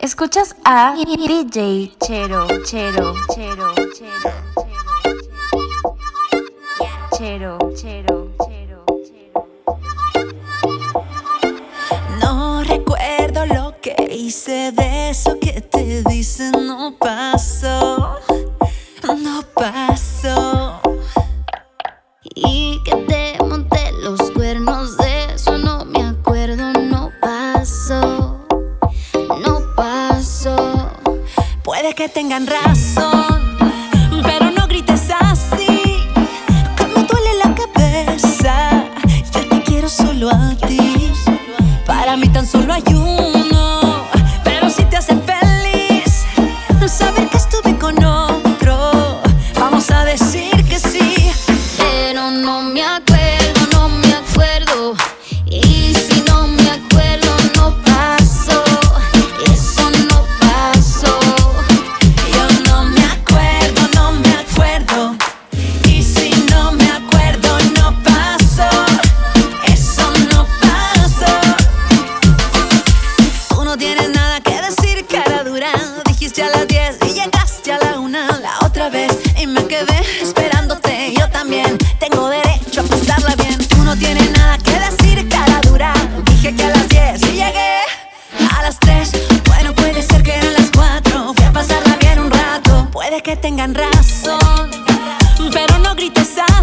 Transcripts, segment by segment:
Escuchas a DJ Chero, Chero, Chero, Chero, Chero, Chero, Chero, Chero. No recuerdo lo que hice de eso que te dice no pasó. que tengan razón. te sale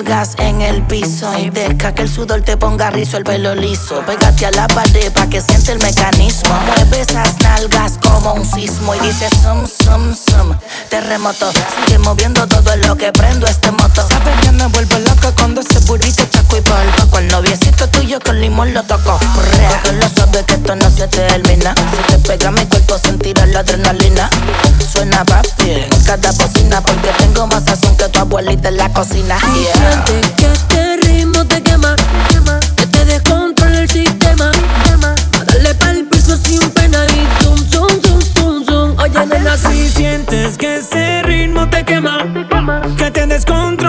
el gas. Eh. el piso. Deja que el sudor te ponga rizo, el pelo liso. Pégate a la pared pa' que siente el mecanismo. Mueve esas nalgas como un sismo y dice sum, sum, sum. Terremoto, sigue moviendo todo lo que prendo este moto. Sabes que me vuelvo loca cuando ese burrito chaco y polvo. Con el noviecito tuyo con limón lo toco. Porque lo sabes que esto no se termina. Si te pega mi cuerpo sentirás la adrenalina. Suena papi en cada bocina porque tengo más sazón que tu abuelita en la cocina. Este ritmo te quema. Que te descontrola el sistema. A darle pa'l piso sin pena y. Oye, nena, si sientes que ese ritmo te quema. Que te descontrola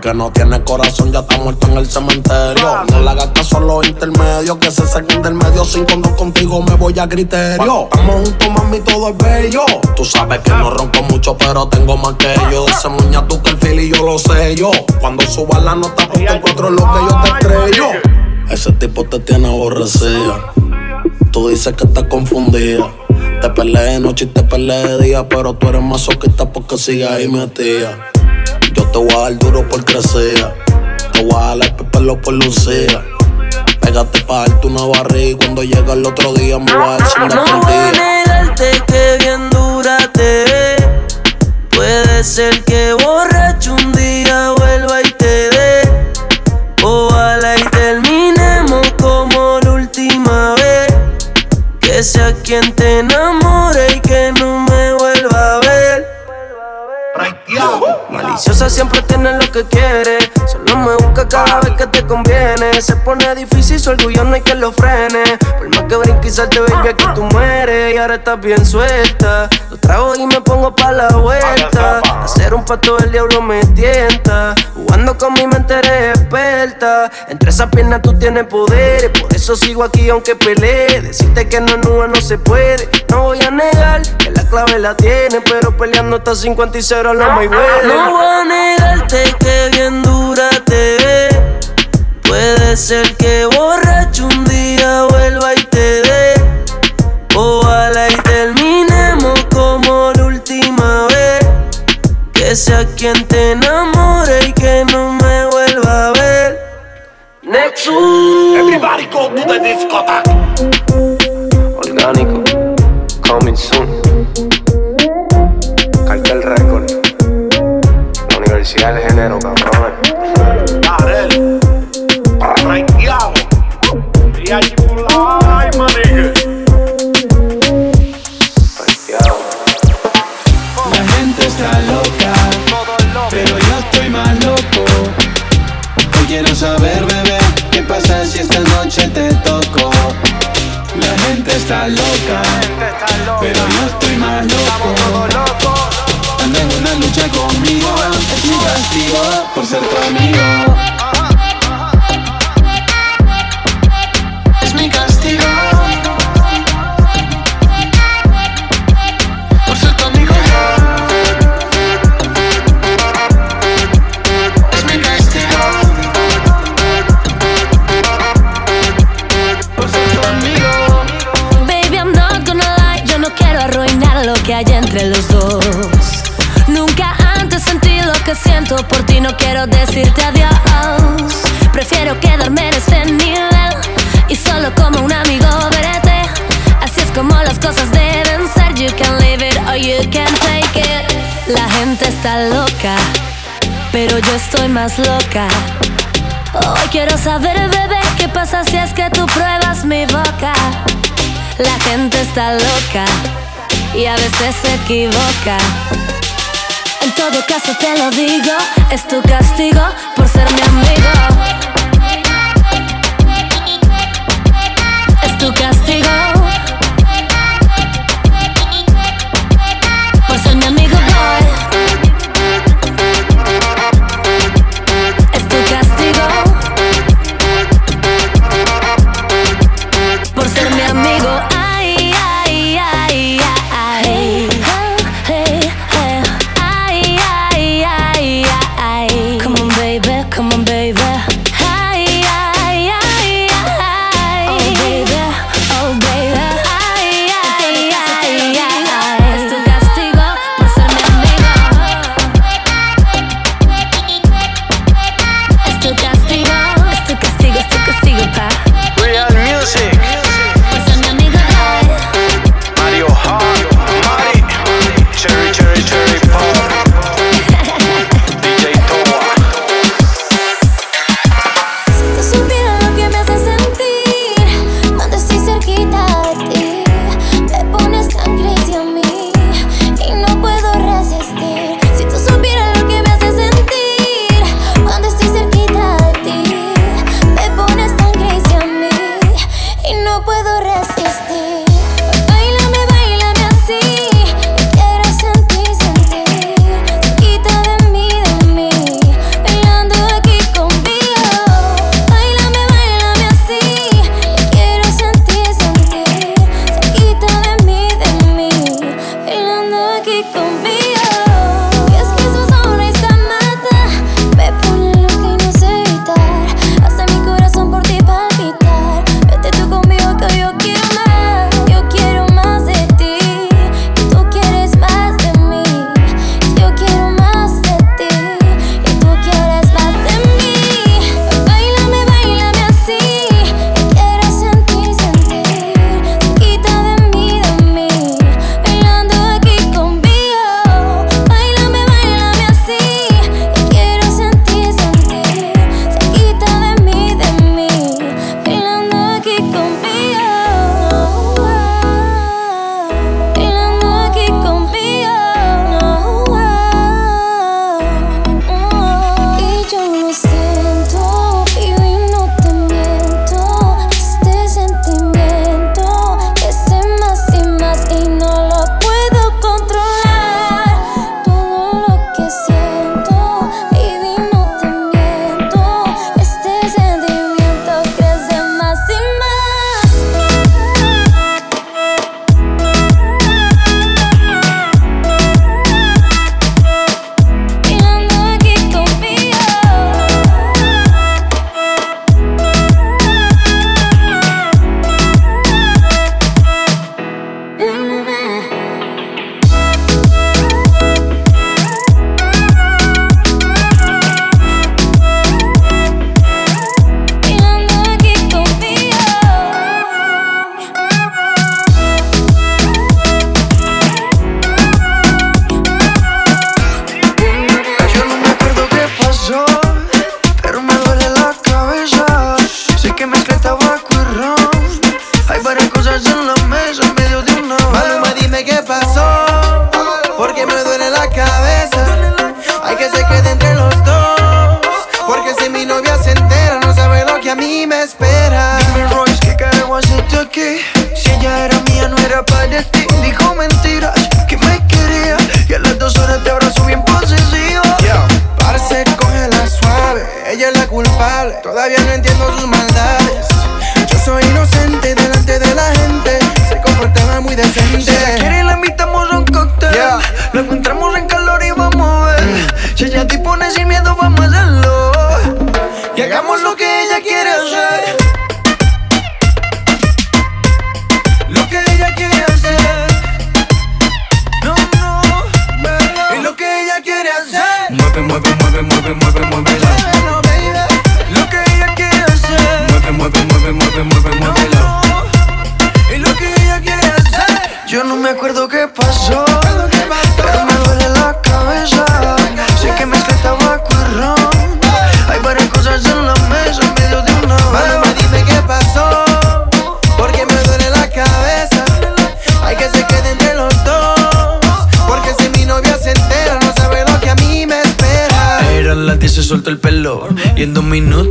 porque no tienes corazón, ya está muerto en el cementerio. No le hagas caso a los intermedios, que se saquen del medio. Sin cuando contigo me voy a criterio. Estamos juntos, mami, todo es bello. Tú sabes que no ronco mucho, pero tengo más que yo. De ese muña tú que el feel y yo lo sé yo. Cuando suba la nota, porque encuentro lo que yo te estrello. Ese tipo te tiene aborrecida. Tú dices que estás confundida. Te peleé de noche y te peleé de día, pero tú eres masoquista porque sigues ahí metida. Yo te voy a dar duro por crecer. Te voy a dar el pelo por lucía. Pégate pa' darte una barriga y cuando llega el otro día me voy a dar sin No voy a negarte que bien dura te ve. Puede ser que borracho un día vuelva y te dé. Ojalá y terminemos como la última vez. Que sea quien te enamore y que no siempre tiene lo que quiere. Solo me busca cada vez que te conviene. Se pone difícil, su orgullo no hay que lo frene. Por más que brinque y salte, baby, aquí tú mueres. Y ahora estás bien suelta. Lo trago y me pongo pa' la vuelta. Hacer un pato del diablo me tienta. Jugando con mi mente eres experta. Entre esas piernas tú tienes poder. Por eso sigo aquí aunque pelee. Decirte que no, no, no se puede. No voy a negar que la clave la tiene. Pero peleando hasta 50 y 0 no me huele. No voy a negarte que bien dura Puede ser que borracho un día vuelva y te dé. Ojalá y terminemos como la última vez. Que sea quien te enamore y que no me vuelva a ver. Nexus. Everybody go to the discotheque. más loca. Hoy quiero saber, bebé, qué pasa si es que tú pruebas mi boca. La gente está loca y a veces se equivoca. En todo caso te lo digo, es tu castigo por ser mi amigo. Es tu castigo.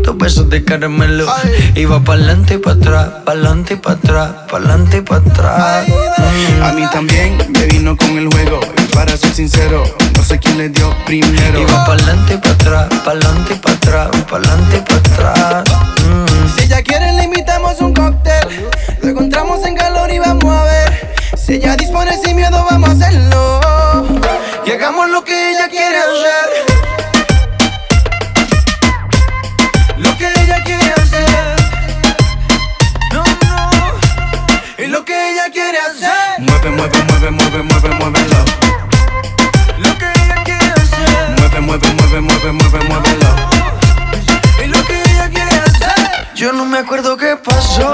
Dos besos de caramelo. Ay. Y va pa'lante y pa' atrás, pa'lante y pa' atrás, pa'lante y pa' atrás. A mí también me vino con el juego. Y para ser sincero, no sé quién le dio primero. Iba va pa'lante y pa' atrás, pa'lante y pa' atrás, pa'lante y pa' atrás. Mm. Si ella quiere, le invitamos un cóctel. Lo encontramos en calor y vamos a ver. Si ella dispone sin miedo, vamos a hacerlo. Y hagamos lo que ella quiere hacer. mueve, muévelo. Lo que ella quiere hacer. Mueve, mueve, mueve, mueve, mueve, muévelo. Y lo que ella quiere hacer. Yo no me acuerdo qué pasó.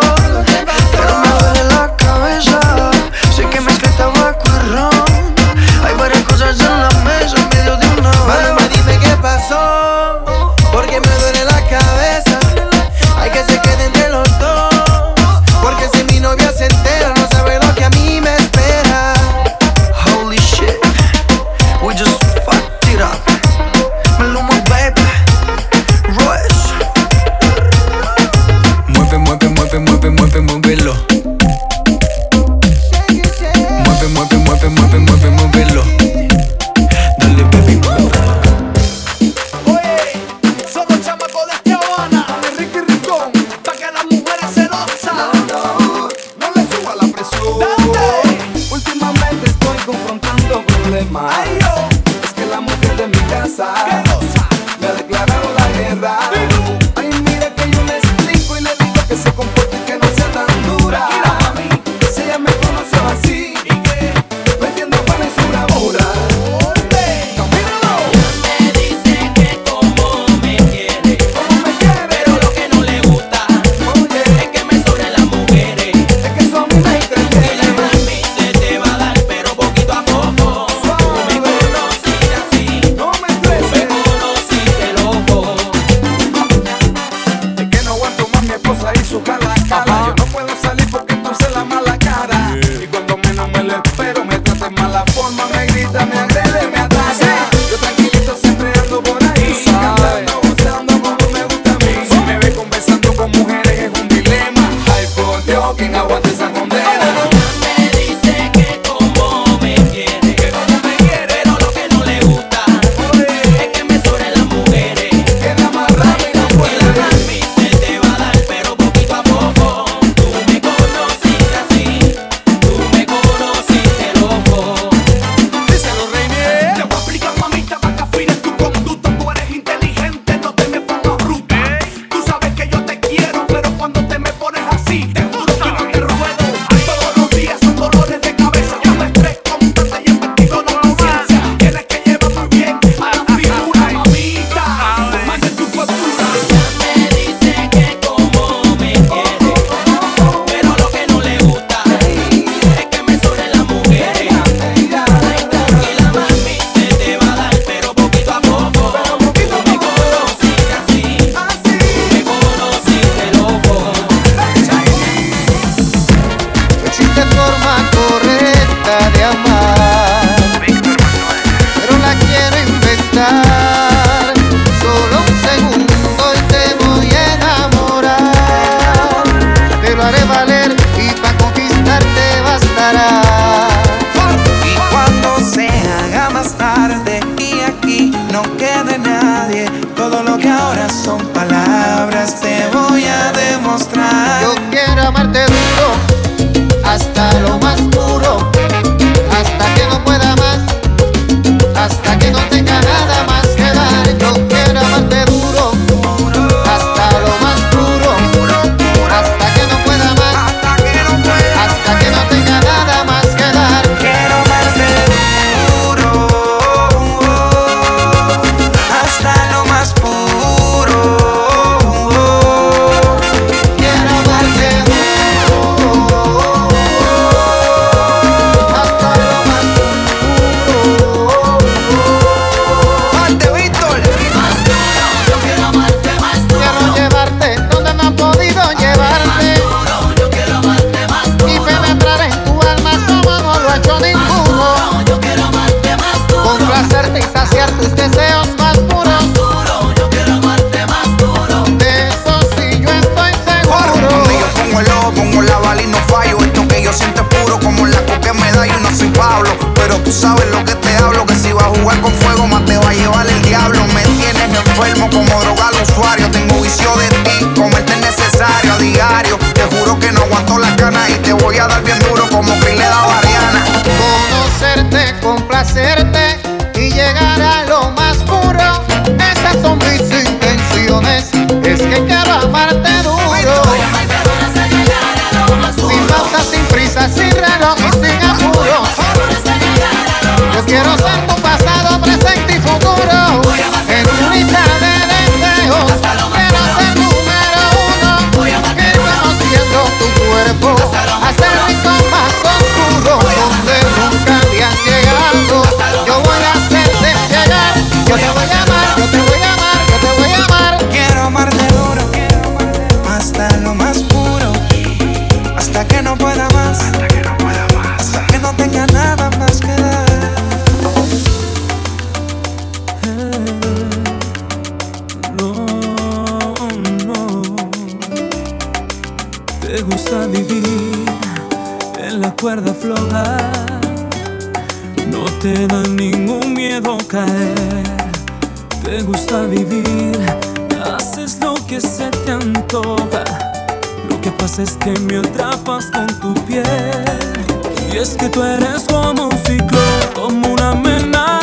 gusta vivir en la cuerda floja. No te da ningún miedo caer. Te gusta vivir, haces lo que se te antoja. Lo que pasa es que me atrapas con tu piel. Y es que tú eres como un ciclón, como una amenaza.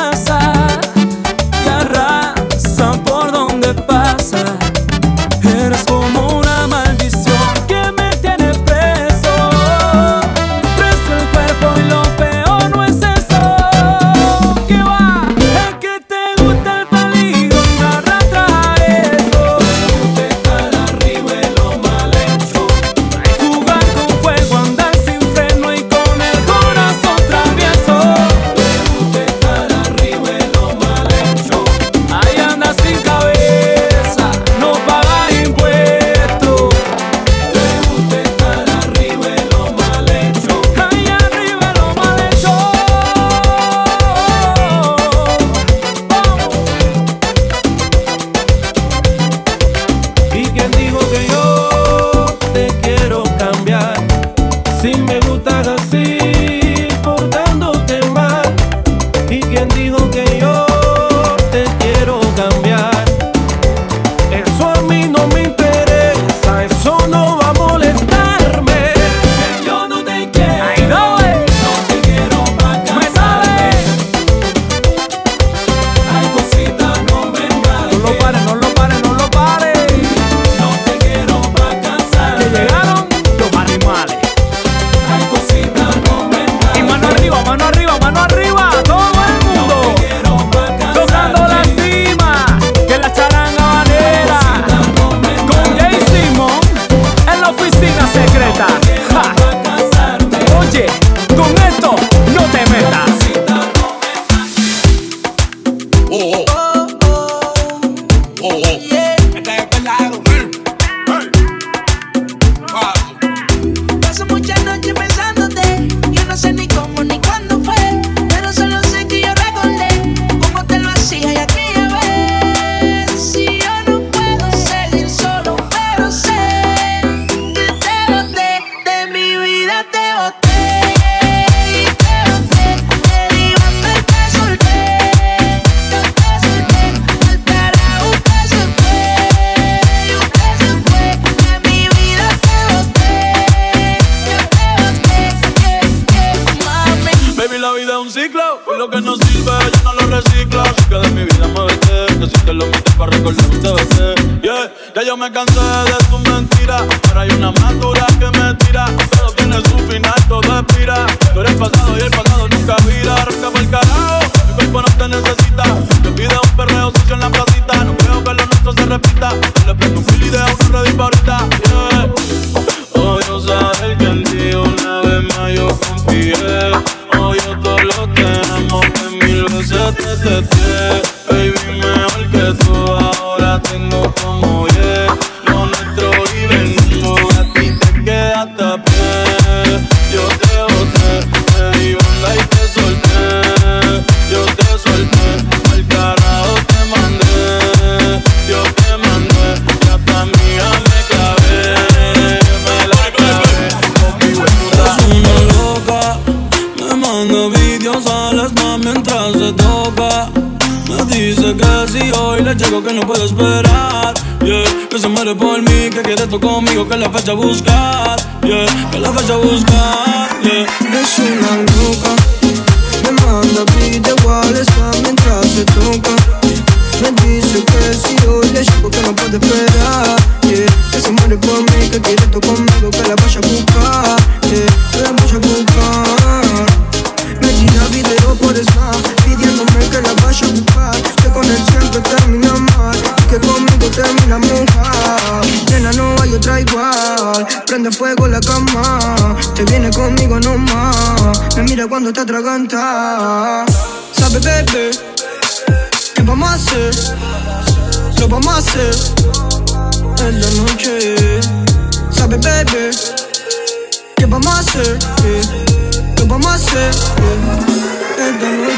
café te busca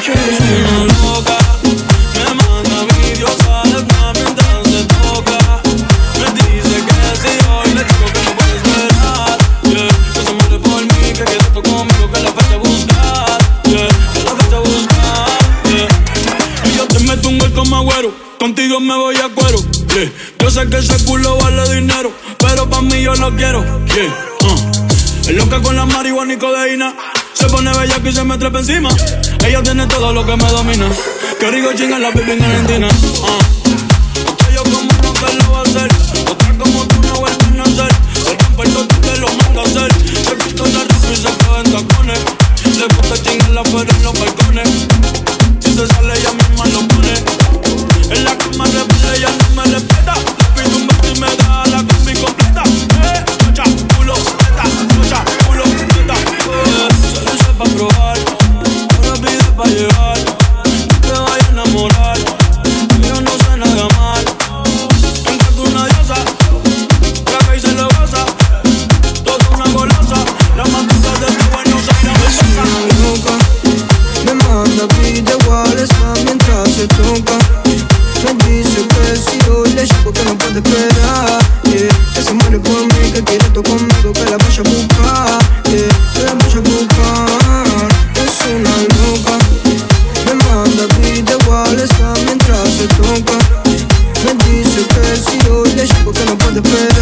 Me manda mi Dios alerta mientras se toca. Me dice que si hoy le digo que no puede esperar. Que se muere por mí, que quede por conmigo, que la vas a. Que la vas a. Y yo te meto un gol con mi agüero, contigo me voy a cuero. Yo sé que ese culo vale dinero, pero pa' mí yo lo quiero. Uh. El loca con la marihuana y codeína se pone bella que se me trepa encima. Ella tiene todo lo que me domina. Que rico chinga la baby en Argentina. Ah. besa mientras se toca. Me dice que si yo le llevo que no puede perder.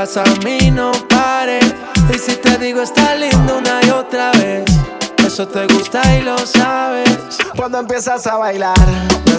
a mí no pare. Y si te digo está lindo una y otra vez, eso te gusta y lo sabes. Cuando empiezas a bailar, me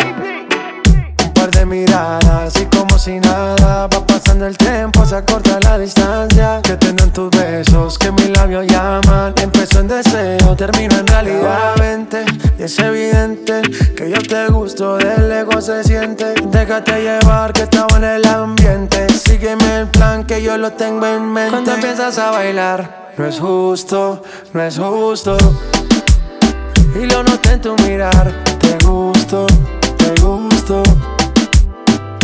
mirada, así como si nada. Va pasando el tiempo, se acorta la distancia. Que tengan tus besos, que mis labios llaman. Empezó en deseo, termino en realidad. Vente, y es evidente que yo te gusto, de lejos se siente. Déjate llevar, que estaba en el ambiente. Sígueme el plan que yo lo tengo en mente. Cuando empiezas a bailar, no es justo, no es justo. Y lo noté en tu mirar, te gusto, te gusto.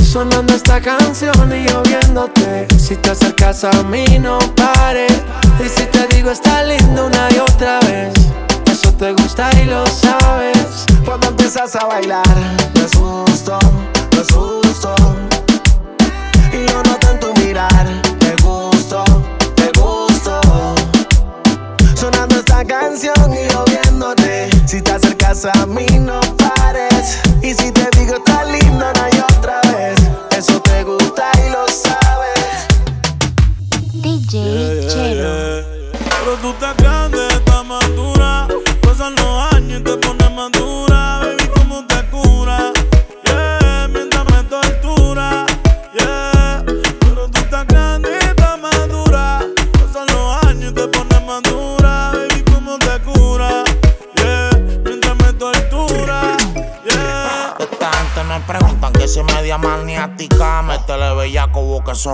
Sonando esta canción y yo viéndote. Si te acercas a mí no pares Y si te digo está lindo una y otra vez Eso te gusta y lo sabes. Cuando empiezas a bailar Me asusto.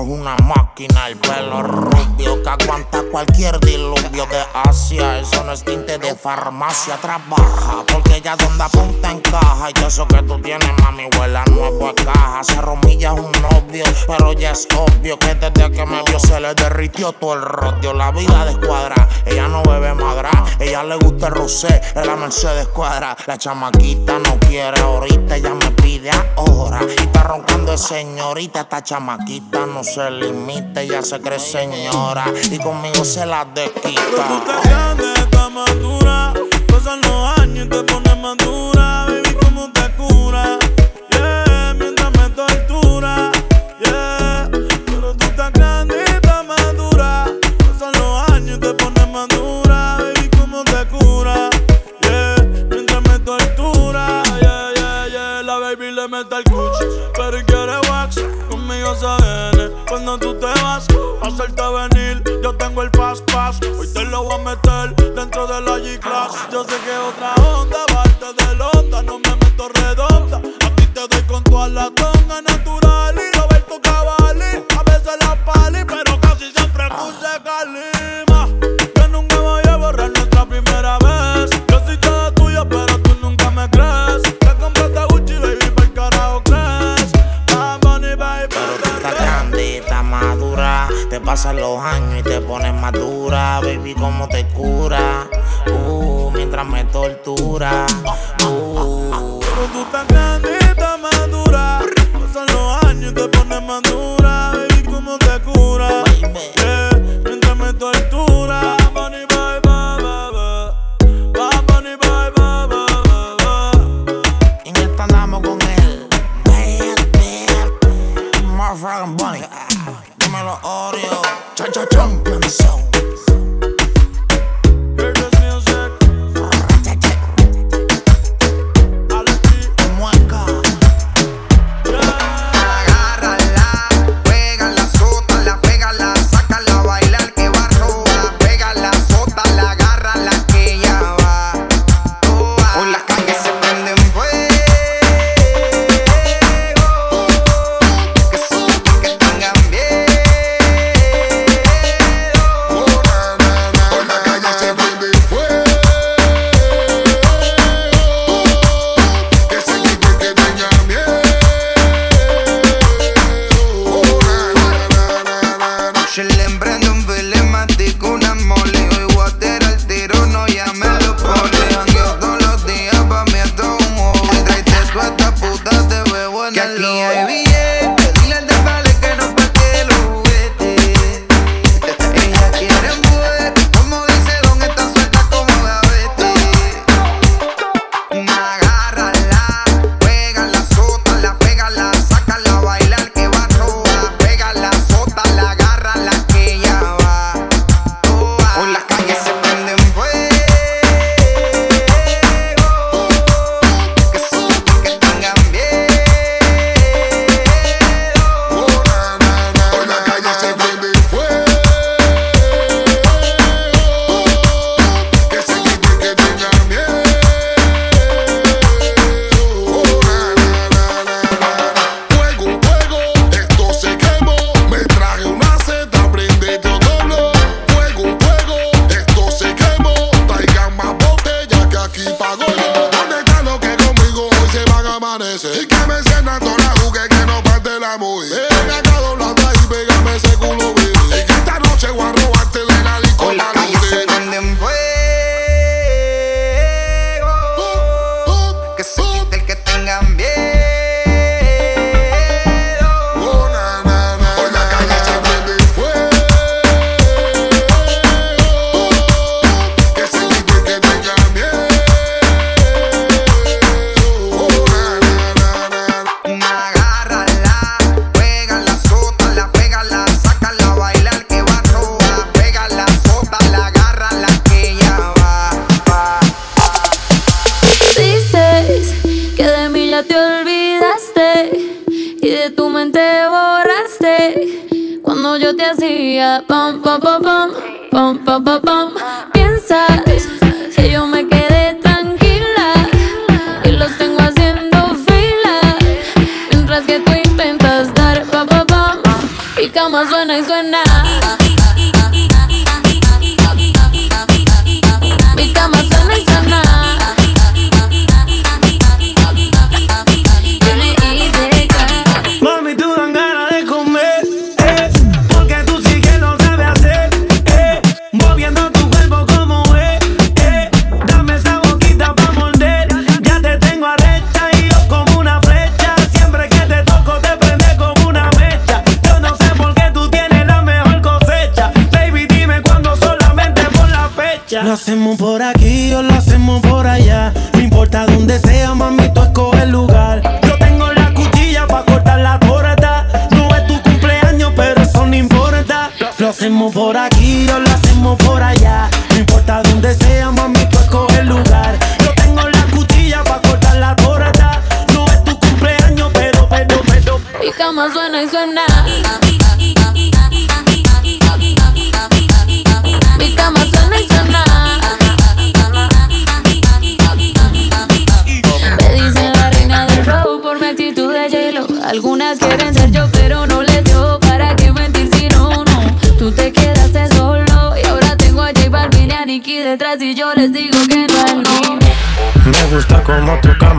una máquina, el pelo rubio que aguanta cualquier diluvio de Asia con los tintes de farmacia trabaja. Porque ella donde apunta encaja. Y eso que tú tienes, mami, huela nuevo a caja. Se romilla es un novio, pero ya es obvio que desde que me vio se le derritió todo el rodio. La vida descuadra, ella no bebe madra. Ella le gusta el rosé, es la Mercedes cuadra. La chamaquita no quiere ahorita, ella me pide ahora. Y está roncando el señorita, esta chamaquita no se limita, ella se cree señora. Y conmigo se la desquita madura, pasan los años y te pones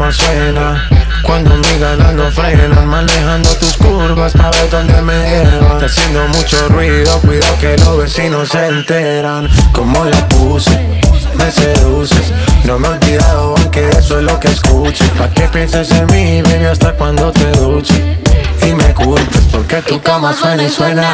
almacena. Cuando mi ganas no frenan, manejando tus curvas para ver dónde me llevan. Está haciendo mucho ruido, cuidado que los vecinos se enteran. Como la puse, me seduces. No me he olvidado, aunque eso es lo que escuche. Pa' que pienses en mí, baby, hasta cuando te duche. Y me culpes porque tu cama suena y suena.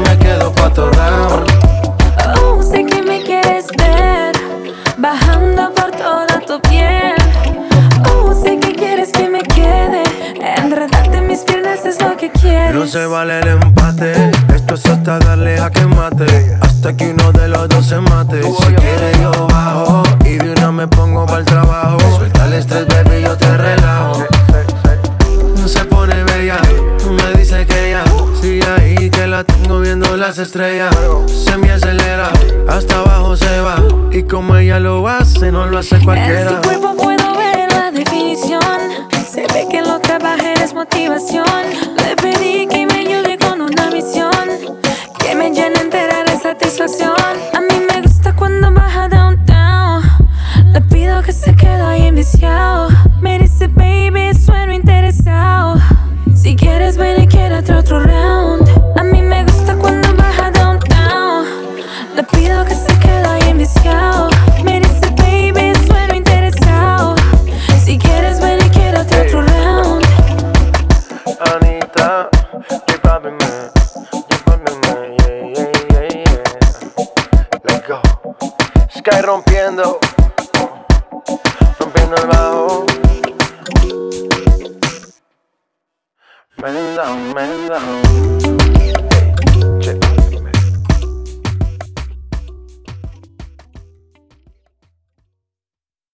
me quedo pa' round. Oh, sé que me quieres ver, bajando por toda tu piel. Oh, sé que quieres que me quede, enredarte mis piernas es lo que quieres. No se vale